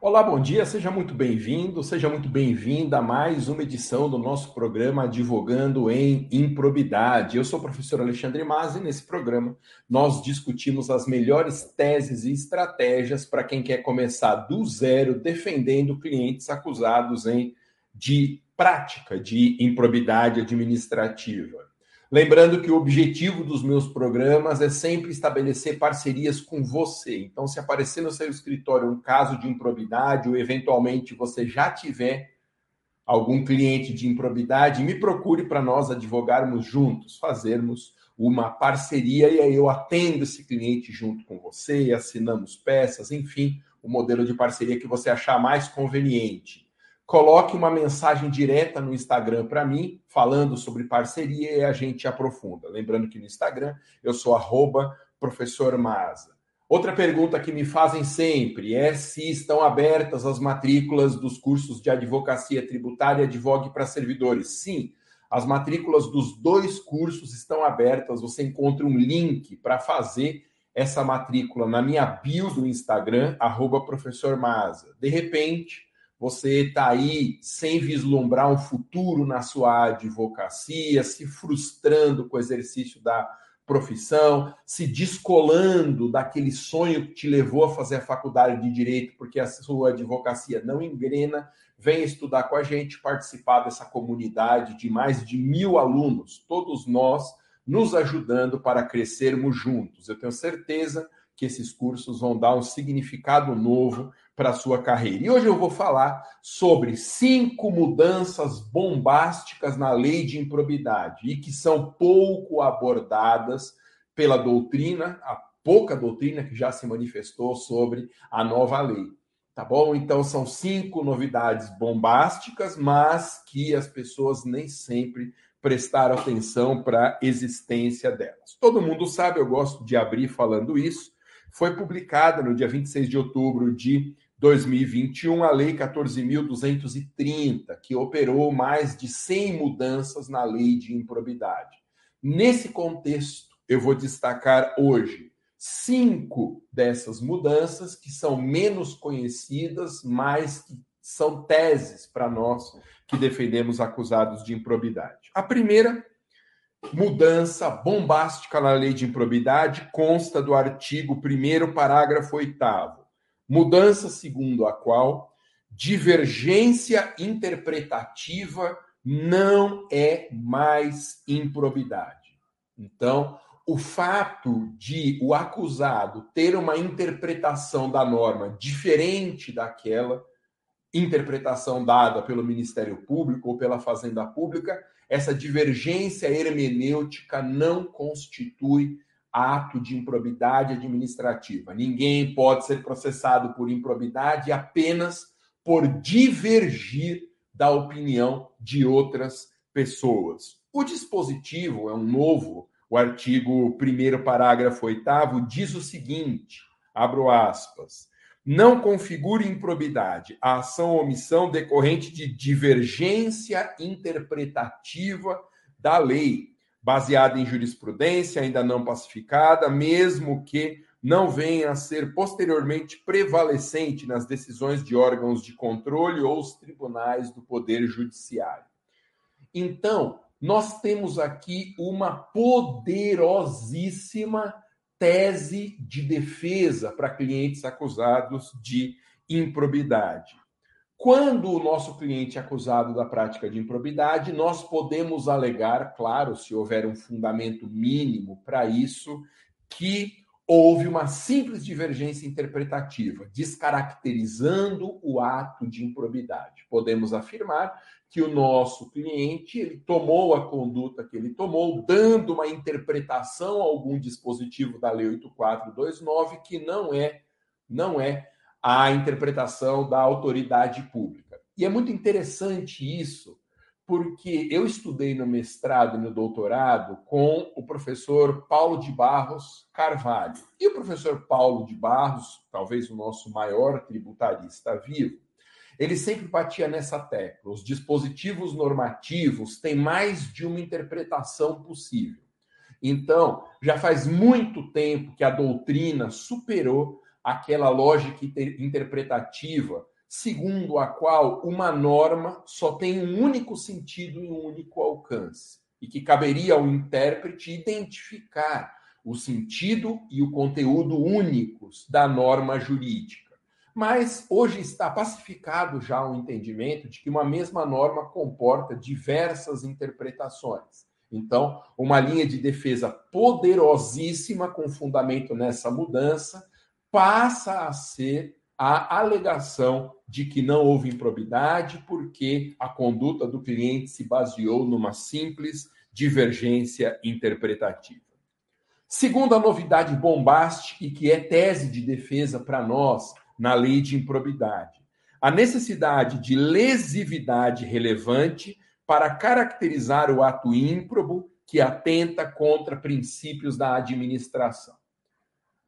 Olá, bom dia, seja muito bem-vindo, seja muito bem-vinda a mais uma edição do nosso programa Advogando em Improbidade. Eu sou o professor Alexandre Mazzi e nesse programa nós discutimos as melhores teses e estratégias para quem quer começar do zero defendendo clientes acusados em, de prática de improbidade administrativa. Lembrando que o objetivo dos meus programas é sempre estabelecer parcerias com você. Então, se aparecer no seu escritório um caso de improbidade ou eventualmente você já tiver algum cliente de improbidade, me procure para nós advogarmos juntos, fazermos uma parceria e aí eu atendo esse cliente junto com você, assinamos peças, enfim, o modelo de parceria que você achar mais conveniente coloque uma mensagem direta no Instagram para mim, falando sobre parceria e a gente aprofunda. Lembrando que no Instagram eu sou arroba. Outra pergunta que me fazem sempre é se estão abertas as matrículas dos cursos de advocacia tributária e advogue para servidores. Sim, as matrículas dos dois cursos estão abertas. Você encontra um link para fazer essa matrícula na minha bio do Instagram, arroba. De repente, você está aí sem vislumbrar um futuro na sua advocacia, se frustrando com o exercício da profissão, se descolando daquele sonho que te levou a fazer a faculdade de direito, porque a sua advocacia não engrena, venha estudar com a gente, participar dessa comunidade de mais de mil alunos, todos nós nos ajudando para crescermos juntos. Eu tenho certeza que esses cursos vão dar um significado novo para a sua carreira. E hoje eu vou falar sobre cinco mudanças bombásticas na lei de improbidade e que são pouco abordadas pela doutrina, a pouca doutrina que já se manifestou sobre a nova lei. Tá bom? Então são cinco novidades bombásticas, mas que as pessoas nem sempre prestaram atenção para a existência delas. Todo mundo sabe, eu gosto de abrir falando isso. Foi publicada no dia 26 de outubro de 2021 a Lei 14.230, que operou mais de 100 mudanças na lei de improbidade. Nesse contexto, eu vou destacar hoje cinco dessas mudanças que são menos conhecidas, mas que são teses para nós que defendemos acusados de improbidade. A primeira mudança bombástica na lei de improbidade consta do artigo 1, parágrafo 8 Mudança segundo a qual divergência interpretativa não é mais improbidade. Então, o fato de o acusado ter uma interpretação da norma diferente daquela interpretação dada pelo Ministério Público ou pela Fazenda Pública, essa divergência hermenêutica não constitui ato de improbidade administrativa. Ninguém pode ser processado por improbidade apenas por divergir da opinião de outras pessoas. O dispositivo é um novo, o artigo 1 parágrafo 8 diz o seguinte, abro aspas, não configure improbidade a ação ou omissão decorrente de divergência interpretativa da lei, baseada em jurisprudência ainda não pacificada, mesmo que não venha a ser posteriormente prevalecente nas decisões de órgãos de controle ou os tribunais do Poder Judiciário. Então, nós temos aqui uma poderosíssima tese de defesa para clientes acusados de improbidade. Quando o nosso cliente é acusado da prática de improbidade, nós podemos alegar, claro, se houver um fundamento mínimo para isso, que houve uma simples divergência interpretativa, descaracterizando o ato de improbidade. Podemos afirmar que o nosso cliente ele tomou a conduta que ele tomou, dando uma interpretação a algum dispositivo da Lei 8429 que não é não é a interpretação da autoridade pública. E é muito interessante isso, porque eu estudei no mestrado e no doutorado com o professor Paulo de Barros Carvalho. E o professor Paulo de Barros, talvez o nosso maior tributarista vivo, ele sempre batia nessa tecla. Os dispositivos normativos têm mais de uma interpretação possível. Então, já faz muito tempo que a doutrina superou aquela lógica interpretativa segundo a qual uma norma só tem um único sentido e um único alcance, e que caberia ao intérprete identificar o sentido e o conteúdo únicos da norma jurídica. Mas hoje está pacificado já o entendimento de que uma mesma norma comporta diversas interpretações. Então, uma linha de defesa poderosíssima com fundamento nessa mudança passa a ser a alegação de que não houve improbidade porque a conduta do cliente se baseou numa simples divergência interpretativa. Segunda novidade bombástica e que é tese de defesa para nós na lei de improbidade, a necessidade de lesividade relevante para caracterizar o ato ímprobo que atenta contra princípios da administração.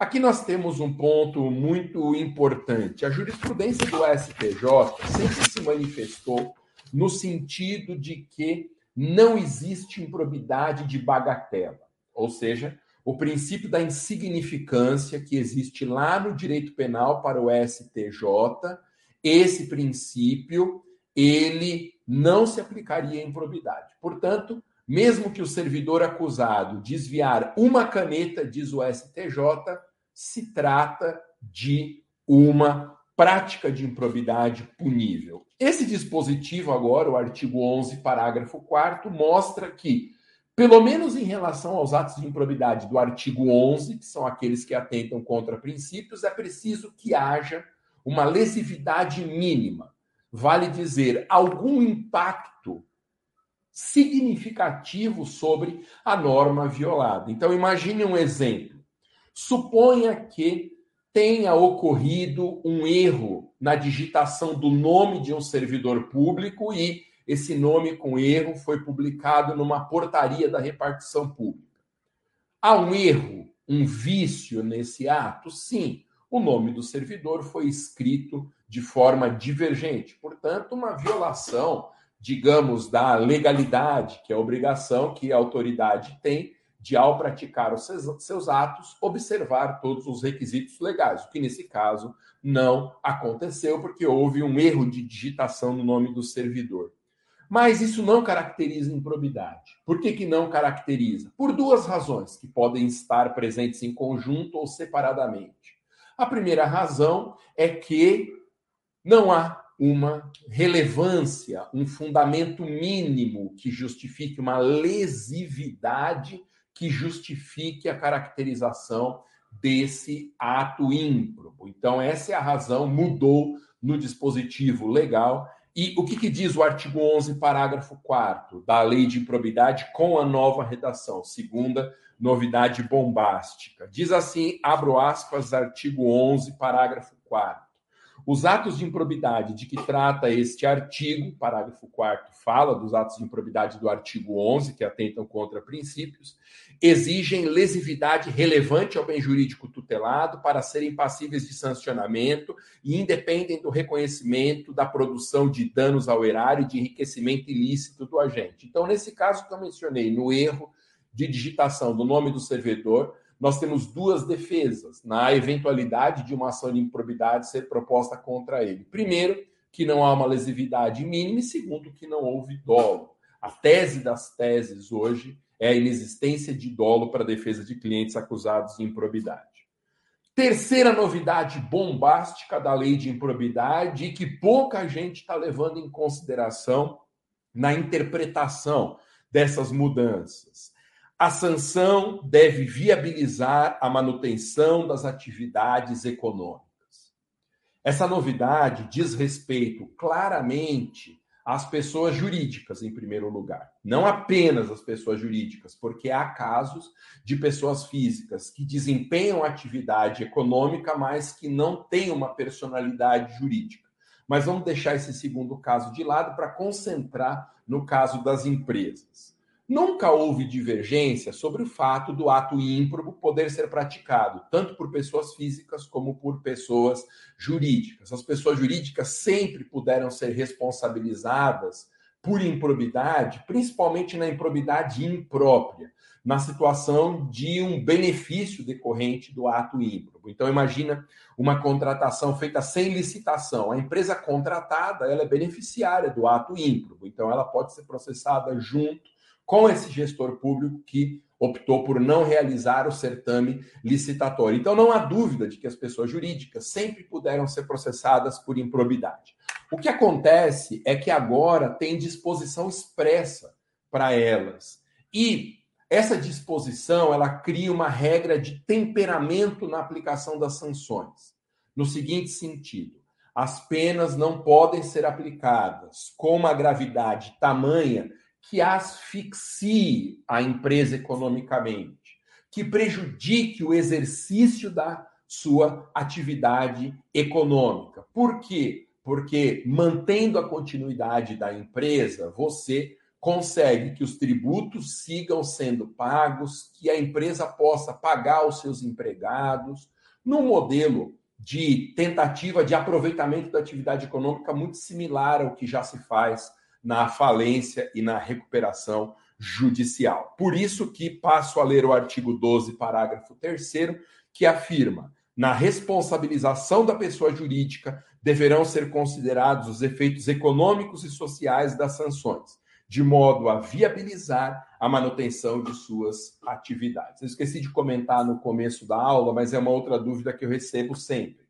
Aqui nós temos um ponto muito importante. A jurisprudência do STJ sempre se manifestou no sentido de que não existe improbidade de bagatela, ou seja, o princípio da insignificância que existe lá no direito penal para o STJ, esse princípio ele não se aplicaria à improbidade. Portanto, mesmo que o servidor acusado desviar uma caneta, diz o STJ, se trata de uma prática de improbidade punível. Esse dispositivo, agora, o artigo 11, parágrafo 4, mostra que, pelo menos em relação aos atos de improbidade do artigo 11, que são aqueles que atentam contra princípios, é preciso que haja uma lesividade mínima. Vale dizer, algum impacto significativo sobre a norma violada. Então, imagine um exemplo. Suponha que tenha ocorrido um erro na digitação do nome de um servidor público e esse nome com erro foi publicado numa portaria da repartição pública. Há um erro, um vício nesse ato? Sim. O nome do servidor foi escrito de forma divergente, portanto, uma violação, digamos, da legalidade, que é a obrigação que a autoridade tem de, ao praticar os seus, seus atos, observar todos os requisitos legais, o que nesse caso não aconteceu, porque houve um erro de digitação no nome do servidor. Mas isso não caracteriza improbidade. Por que, que não caracteriza? Por duas razões que podem estar presentes em conjunto ou separadamente. A primeira razão é que não há uma relevância, um fundamento mínimo que justifique uma lesividade que justifique a caracterização desse ato ímprobo. Então, essa é a razão, mudou no dispositivo legal. E o que, que, diz o artigo 11, parágrafo 4 da lei de improbidade com a nova redação, segunda novidade bombástica? Diz assim, abro aspas, artigo 11, parágrafo 4. Os atos de improbidade de que trata este artigo, parágrafo 4 fala dos atos de improbidade do artigo 11, que atentam contra princípios, exigem lesividade relevante ao bem jurídico tutelado para serem passíveis de sancionamento e independem do reconhecimento da produção de danos ao erário e de enriquecimento ilícito do agente. Então, nesse caso que eu mencionei, no erro de digitação do nome do servidor, nós temos duas defesas na eventualidade de uma ação de improbidade ser proposta contra ele. Primeiro, que não há uma lesividade mínima, e segundo, que não houve dolo. A tese das teses hoje é a inexistência de dolo para a defesa de clientes acusados de improbidade. Terceira novidade bombástica da lei de improbidade e que pouca gente está levando em consideração na interpretação dessas mudanças. A sanção deve viabilizar a manutenção das atividades econômicas. Essa novidade diz respeito claramente às pessoas jurídicas, em primeiro lugar. Não apenas às pessoas jurídicas, porque há casos de pessoas físicas que desempenham atividade econômica, mas que não têm uma personalidade jurídica. Mas vamos deixar esse segundo caso de lado para concentrar no caso das empresas. Nunca houve divergência sobre o fato do ato ímprobo poder ser praticado, tanto por pessoas físicas como por pessoas jurídicas. As pessoas jurídicas sempre puderam ser responsabilizadas por improbidade, principalmente na improbidade imprópria, na situação de um benefício decorrente do ato ímprobo. Então imagina uma contratação feita sem licitação. A empresa contratada, ela é beneficiária do ato ímprobo, então ela pode ser processada junto com esse gestor público que optou por não realizar o certame licitatório. Então não há dúvida de que as pessoas jurídicas sempre puderam ser processadas por improbidade. O que acontece é que agora tem disposição expressa para elas. E essa disposição, ela cria uma regra de temperamento na aplicação das sanções. No seguinte sentido, as penas não podem ser aplicadas com uma gravidade tamanha que asfixie a empresa economicamente, que prejudique o exercício da sua atividade econômica. Por quê? Porque mantendo a continuidade da empresa, você consegue que os tributos sigam sendo pagos, que a empresa possa pagar os seus empregados, num modelo de tentativa de aproveitamento da atividade econômica muito similar ao que já se faz na falência e na recuperação judicial. Por isso que passo a ler o artigo 12, parágrafo 3 que afirma: na responsabilização da pessoa jurídica deverão ser considerados os efeitos econômicos e sociais das sanções de modo a viabilizar a manutenção de suas atividades. Eu esqueci de comentar no começo da aula, mas é uma outra dúvida que eu recebo sempre.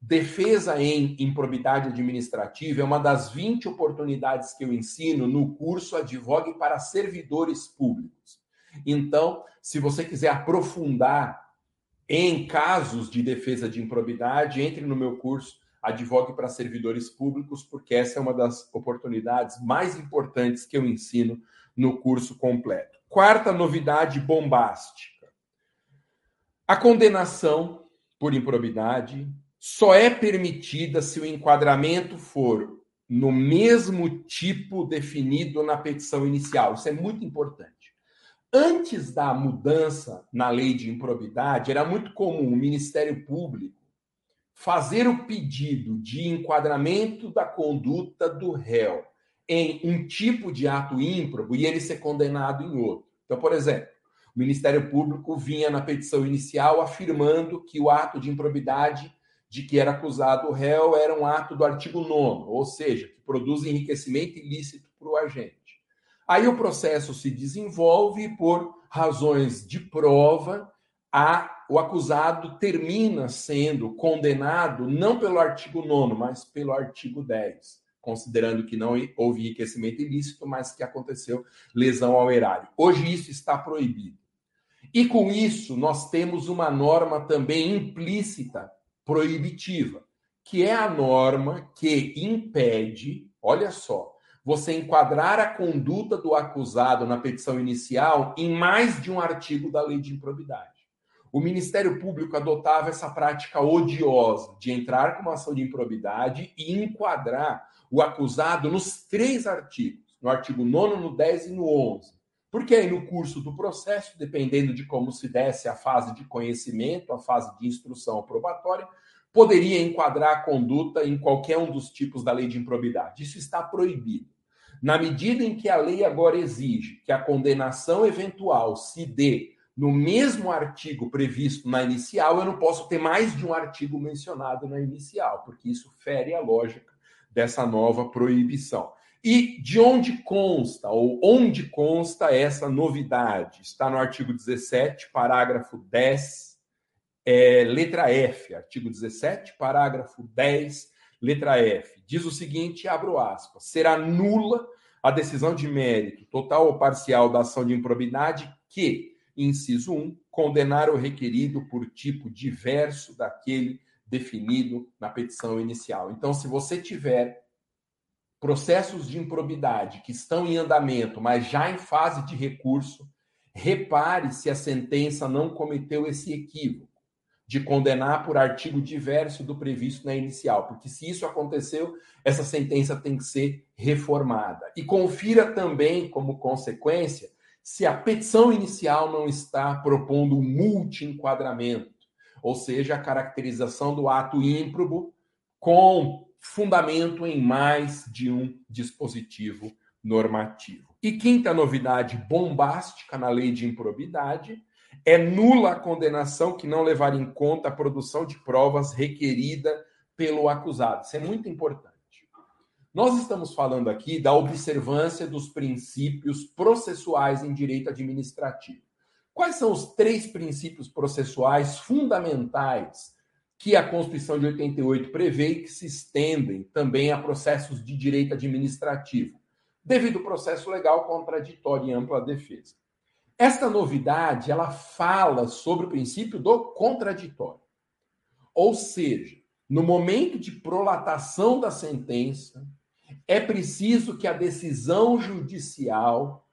Defesa em improbidade administrativa é uma das 20 oportunidades que eu ensino no curso Advogue para Servidores Públicos. Então, se você quiser aprofundar em casos de defesa de improbidade, entre no meu curso advogue para servidores públicos, porque essa é uma das oportunidades mais importantes que eu ensino no curso completo. Quarta novidade bombástica: a condenação por improbidade só é permitida se o enquadramento for no mesmo tipo definido na petição inicial. Isso é muito importante. Antes da mudança na lei de improbidade, era muito comum o Ministério Público fazer o pedido de enquadramento da conduta do réu em um tipo de ato ímprobo e ele ser condenado em outro. Então, por exemplo, o Ministério Público vinha na petição inicial afirmando que o ato de improbidade de que era acusado o réu era um ato do artigo 9, ou seja, que produz enriquecimento ilícito para o agente. Aí o processo se desenvolve por razões de prova a, o acusado termina sendo condenado não pelo artigo 9, mas pelo artigo 10, considerando que não houve enriquecimento ilícito, mas que aconteceu lesão ao erário. Hoje isso está proibido. E com isso, nós temos uma norma também implícita proibitiva, que é a norma que impede, olha só, você enquadrar a conduta do acusado na petição inicial em mais de um artigo da lei de improbidade o Ministério Público adotava essa prática odiosa de entrar com uma ação de improbidade e enquadrar o acusado nos três artigos, no artigo 9, no 10 e no 11. Porque aí no curso do processo, dependendo de como se desse a fase de conhecimento, a fase de instrução probatória, poderia enquadrar a conduta em qualquer um dos tipos da lei de improbidade. Isso está proibido. Na medida em que a lei agora exige que a condenação eventual se dê no mesmo artigo previsto na inicial, eu não posso ter mais de um artigo mencionado na inicial, porque isso fere a lógica dessa nova proibição. E de onde consta, ou onde consta essa novidade? Está no artigo 17, parágrafo 10, é, letra F. Artigo 17, parágrafo 10, letra F. Diz o seguinte: abro aspas. Será nula a decisão de mérito, total ou parcial, da ação de improbidade que Inciso 1. Condenar o requerido por tipo diverso daquele definido na petição inicial. Então, se você tiver processos de improbidade que estão em andamento, mas já em fase de recurso, repare se a sentença não cometeu esse equívoco de condenar por artigo diverso do previsto na inicial, porque se isso aconteceu, essa sentença tem que ser reformada. E confira também, como consequência, se a petição inicial não está propondo um multi-enquadramento, ou seja, a caracterização do ato ímprobo com fundamento em mais de um dispositivo normativo. E quinta novidade bombástica na lei de improbidade é nula a condenação que não levar em conta a produção de provas requerida pelo acusado. Isso é muito importante. Nós estamos falando aqui da observância dos princípios processuais em direito administrativo. Quais são os três princípios processuais fundamentais que a Constituição de 88 prevê e que se estendem também a processos de direito administrativo, devido ao processo legal contraditório e ampla defesa? Esta novidade, ela fala sobre o princípio do contraditório. Ou seja, no momento de prolatação da sentença, é preciso que a decisão judicial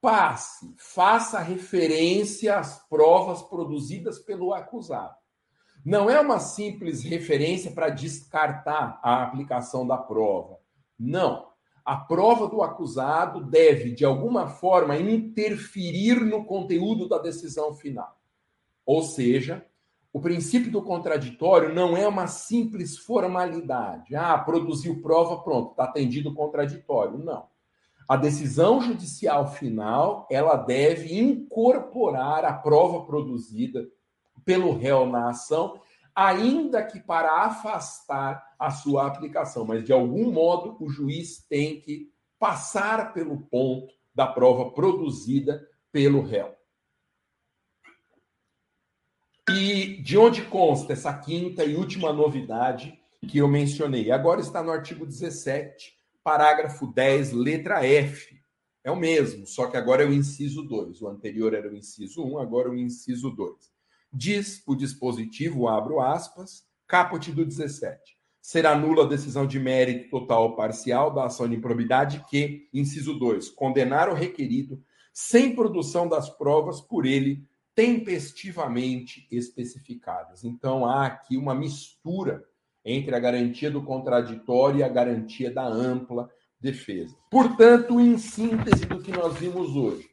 passe, faça referência às provas produzidas pelo acusado. Não é uma simples referência para descartar a aplicação da prova. Não a prova do acusado deve, de alguma forma, interferir no conteúdo da decisão final. Ou seja, o princípio do contraditório não é uma simples formalidade. Ah, produziu prova, pronto, está atendido o contraditório. Não. A decisão judicial final, ela deve incorporar a prova produzida pelo réu na ação ainda que para afastar a sua aplicação, mas de algum modo o juiz tem que passar pelo ponto da prova produzida pelo réu. E de onde consta essa quinta e última novidade que eu mencionei? Agora está no artigo 17, parágrafo 10, letra F. É o mesmo, só que agora é o inciso 2. O anterior era o inciso 1, agora é o inciso 2. Diz o dispositivo, abro aspas, caput do 17. Será nula a decisão de mérito total ou parcial da ação de improbidade que, inciso 2, condenar o requerido sem produção das provas por ele tempestivamente especificadas. Então há aqui uma mistura entre a garantia do contraditório e a garantia da ampla defesa. Portanto, em síntese do que nós vimos hoje,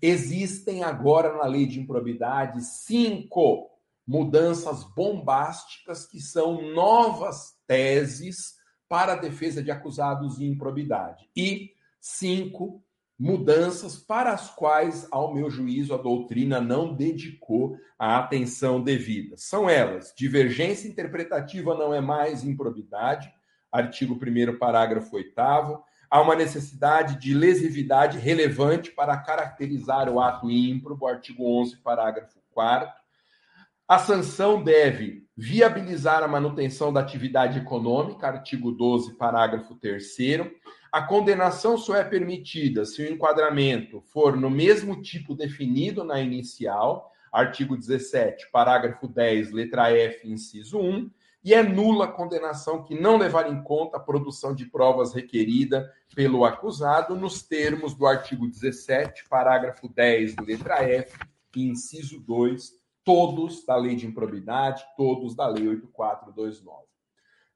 Existem agora na lei de improbidade cinco mudanças bombásticas que são novas teses para a defesa de acusados de improbidade e cinco mudanças para as quais, ao meu juízo, a doutrina não dedicou a atenção devida. São elas: divergência interpretativa não é mais improbidade, artigo 1 parágrafo 8 há uma necessidade de lesividade relevante para caracterizar o ato ímprobo, artigo 11, parágrafo 4 A sanção deve viabilizar a manutenção da atividade econômica, artigo 12, parágrafo 3 A condenação só é permitida se o enquadramento for no mesmo tipo definido na inicial, artigo 17, parágrafo 10, letra F, inciso 1 e é nula a condenação que não levar em conta a produção de provas requerida pelo acusado nos termos do artigo 17, parágrafo 10, letra F, inciso 2, todos da Lei de Improbidade, todos da Lei 8429.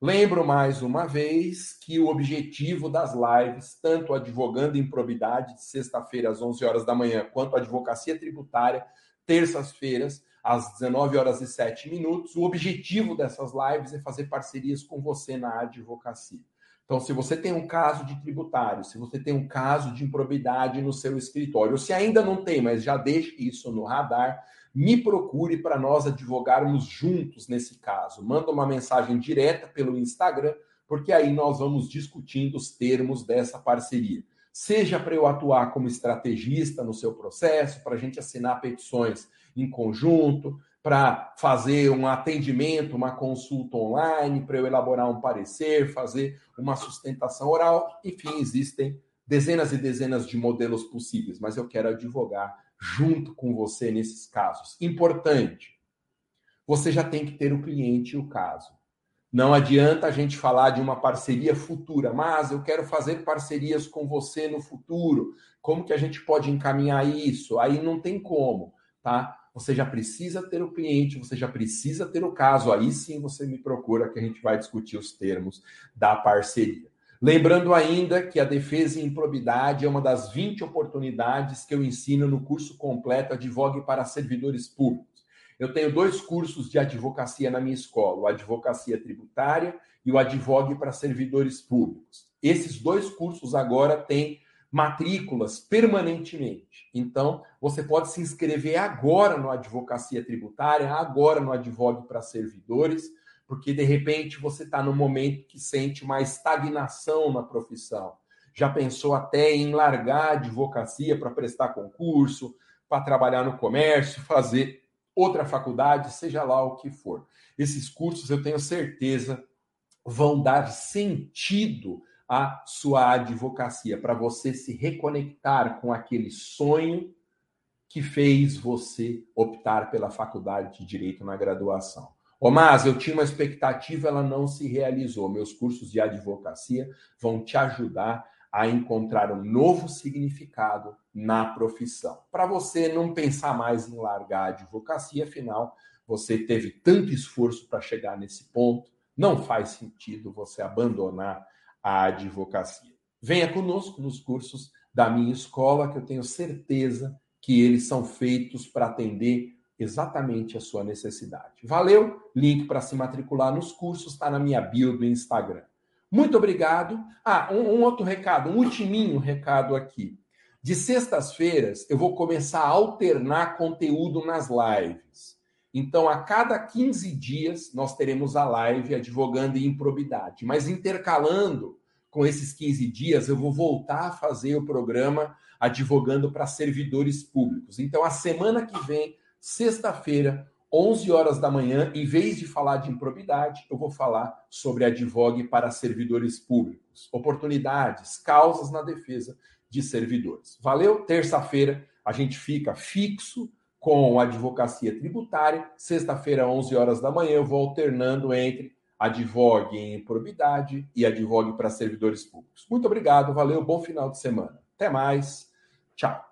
Lembro mais uma vez que o objetivo das lives, tanto advogando improbidade de sexta-feira às 11 horas da manhã, quanto advocacia tributária, terças-feiras, às 19 horas e 7 minutos. O objetivo dessas lives é fazer parcerias com você na advocacia. Então, se você tem um caso de tributário, se você tem um caso de improbidade no seu escritório, ou se ainda não tem, mas já deixe isso no radar, me procure para nós advogarmos juntos nesse caso. Manda uma mensagem direta pelo Instagram, porque aí nós vamos discutindo os termos dessa parceria. Seja para eu atuar como estrategista no seu processo, para a gente assinar petições em conjunto, para fazer um atendimento, uma consulta online, para eu elaborar um parecer, fazer uma sustentação oral. Enfim, existem dezenas e dezenas de modelos possíveis, mas eu quero advogar junto com você nesses casos. Importante, você já tem que ter o cliente e o caso. Não adianta a gente falar de uma parceria futura, mas eu quero fazer parcerias com você no futuro. Como que a gente pode encaminhar isso? Aí não tem como, tá? você já precisa ter o cliente, você já precisa ter o caso. Aí sim você me procura que a gente vai discutir os termos da parceria. Lembrando ainda que a defesa em improbidade é uma das 20 oportunidades que eu ensino no curso completo Advogue para Servidores Públicos. Eu tenho dois cursos de advocacia na minha escola, o Advocacia Tributária e o Advogue para Servidores Públicos. Esses dois cursos agora têm matrículas permanentemente. Então, você pode se inscrever agora no Advocacia Tributária, agora no Advogue para Servidores, porque de repente você está no momento que sente uma estagnação na profissão. Já pensou até em largar a advocacia para prestar concurso, para trabalhar no comércio, fazer outra faculdade, seja lá o que for. Esses cursos, eu tenho certeza, vão dar sentido à sua advocacia, para você se reconectar com aquele sonho que fez você optar pela faculdade de direito na graduação. Mas eu tinha uma expectativa, ela não se realizou. Meus cursos de advocacia vão te ajudar a encontrar um novo significado na profissão. Para você não pensar mais em largar a advocacia, afinal, você teve tanto esforço para chegar nesse ponto, não faz sentido você abandonar a advocacia. Venha conosco nos cursos da minha escola, que eu tenho certeza que eles são feitos para atender exatamente a sua necessidade. Valeu? Link para se matricular nos cursos está na minha bio do Instagram. Muito obrigado. Ah, um, um outro recado, um ultiminho recado aqui. De sextas-feiras, eu vou começar a alternar conteúdo nas lives. Então, a cada 15 dias, nós teremos a live advogando em improbidade. Mas intercalando com esses 15 dias, eu vou voltar a fazer o programa advogando para servidores públicos. Então, a semana que vem, sexta-feira, 11 horas da manhã, em vez de falar de improbidade, eu vou falar sobre advogue para servidores públicos, oportunidades, causas na defesa de servidores. Valeu? Terça-feira a gente fica fixo com a advocacia tributária. Sexta-feira, 11 horas da manhã, eu vou alternando entre advogue em improbidade e advogue para servidores públicos. Muito obrigado, valeu, bom final de semana. Até mais. Tchau.